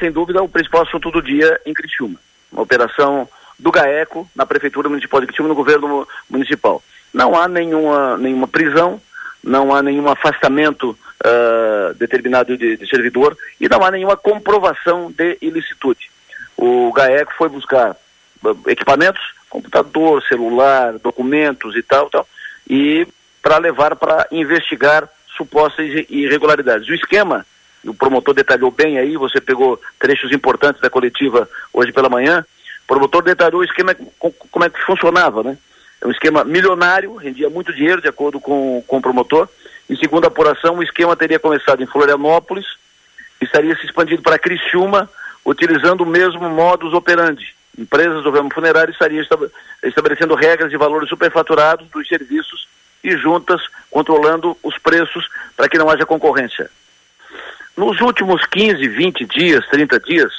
sem dúvida, o principal assunto do dia em Criciúma. Uma operação do GAECO na Prefeitura Municipal de Criciúma, no governo municipal. Não há nenhuma, nenhuma prisão, não há nenhum afastamento uh, determinado de, de, servidor e não há nenhuma comprovação de ilicitude. O GAECO foi buscar uh, equipamentos, computador, celular, documentos e tal, tal e para levar para investigar supostas irregularidades. O esquema, o promotor detalhou bem aí, você pegou trechos importantes da coletiva hoje pela manhã, o promotor detalhou o esquema, como é que funcionava, né? É um esquema milionário, rendia muito dinheiro, de acordo com, com o promotor. Em segunda apuração, o esquema teria começado em Florianópolis, estaria se expandindo para Criciúma, utilizando o mesmo modus operandi. Empresas do ramo funerário estariam estabelecendo regras de valores superfaturados dos serviços e juntas controlando os preços para que não haja concorrência. Nos últimos 15, 20 dias, 30 dias,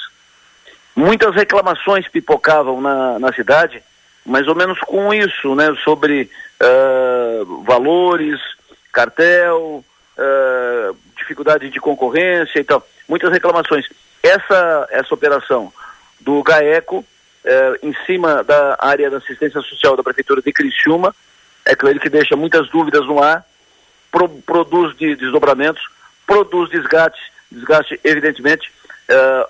muitas reclamações pipocavam na, na cidade mais ou menos com isso, né, sobre uh, valores, cartel, uh, dificuldade de concorrência e tal. Muitas reclamações. Essa, essa operação do GAECO, uh, em cima da área da assistência social da Prefeitura de Criciúma, é claro que deixa muitas dúvidas no ar, pro, produz de, desdobramentos, produz desgaste, desgaste evidentemente.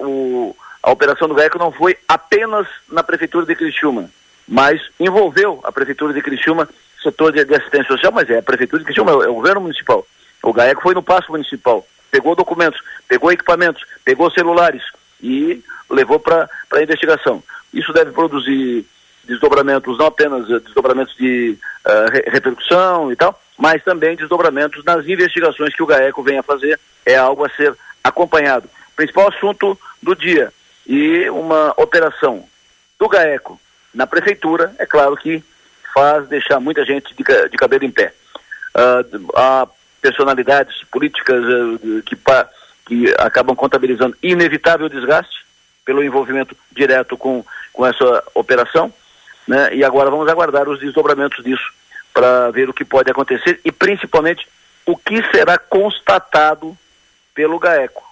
o, a operação do GAECO não foi apenas na Prefeitura de Criciúma, mas envolveu a Prefeitura de Criciúma, setor de, de assistência social, mas é a Prefeitura de Criciúma, é, o governo municipal. O GAECO foi no passo municipal, pegou documentos, pegou equipamentos, pegou celulares e levou para a investigação. Isso deve produzir desdobramentos, não apenas uh, desdobramentos de uh, re repercussão e tal, mas também desdobramentos nas investigações que o GAECO vem a fazer. É algo a ser acompanhado. Principal assunto do dia. E uma operação do GAECO na prefeitura, é claro que faz deixar muita gente de, de cabelo em pé. Uh, há personalidades políticas uh, que, que acabam contabilizando inevitável desgaste pelo envolvimento direto com, com essa operação, né? e agora vamos aguardar os desdobramentos disso para ver o que pode acontecer e principalmente o que será constatado pelo GAECO,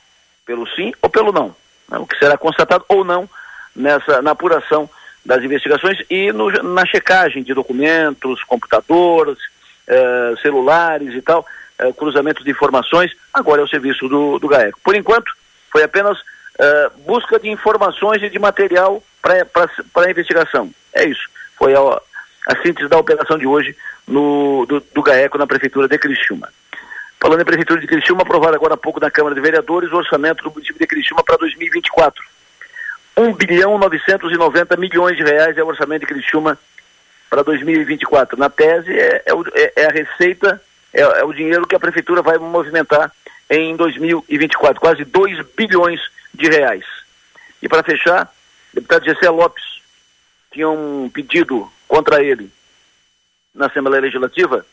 pelo sim ou pelo não, né? o que será constatado ou não nessa na apuração das investigações e no, na checagem de documentos, computadores, eh, celulares e tal, eh, cruzamento de informações, agora é o serviço do, do GAECO. Por enquanto, foi apenas eh, busca de informações e de material para a investigação. É isso. Foi a, a síntese da operação de hoje no, do, do GAECO na Prefeitura de Criciúma. Falando em Prefeitura de Criciúma, aprovado agora há pouco na Câmara de Vereadores o orçamento do município de Criciúma para 2024. 1 bilhão 990 milhões de reais é o orçamento de Criciúma para 2024. Na tese, é, é, é, é a receita, é, é, o dinheiro que a Prefeitura vai movimentar em 2024, quase 2 bilhões de reais. E para fechar, o deputado Gessé Lopes tinha um pedido contra ele na Assembleia Legislativa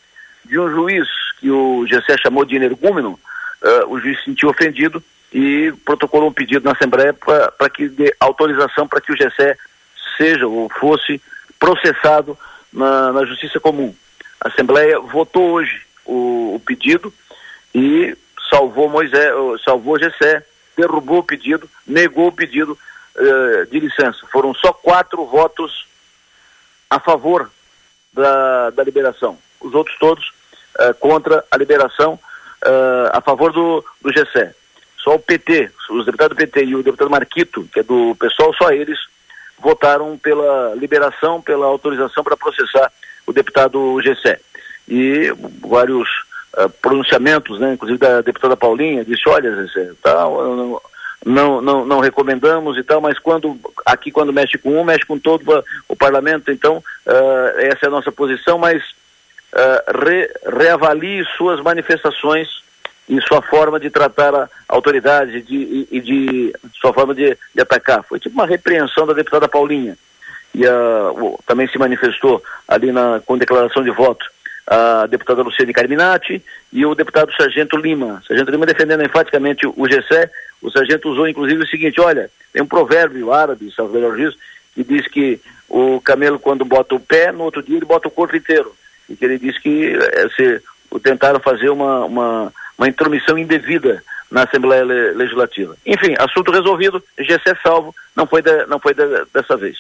de um juiz que o Gessé chamou de energúmeno, uh, o juiz se sentiu ofendido e protocolou um pedido na Assembleia para que dê autorização para que o GSE seja ou fosse processado na, na Justiça Comum. A Assembleia votou hoje o, o pedido e salvou Moisés, salvou o GSE, derrubou o pedido, negou o pedido uh, de licença. Foram só quatro votos a favor da, da liberação. Os outros todos uh, contra a liberação, uh, a favor do, do GSE. Só o PT, os deputados do PT e o deputado Marquito, que é do pessoal, só eles votaram pela liberação, pela autorização para processar o deputado Gessé. E vários uh, pronunciamentos, né, inclusive da deputada Paulinha, disse, olha, Gessé, tal, não, não, não recomendamos e tal, mas quando aqui quando mexe com um, mexe com todo o parlamento, então uh, essa é a nossa posição, mas uh, re, reavalie suas manifestações e sua forma de tratar a autoridade de, e, e de sua forma de, de, atacar. Foi tipo uma repreensão da deputada Paulinha. E a, o, também se manifestou ali na, com declaração de voto a deputada Luciane Carminati e o deputado Sargento Lima. Sargento Lima defendendo enfaticamente o, GSE. O sargento usou inclusive o seguinte: olha, tem um provérbio árabe, salvo melhor juízo, que diz que o camelo, quando bota o pé, no outro dia ele bota o corpo inteiro. E que ele diz que é, se tentaram fazer uma, uma uma intromissão indevida na Assembleia Legislativa. Enfim, assunto resolvido, GC salvo, não foi, de, não foi de, dessa vez.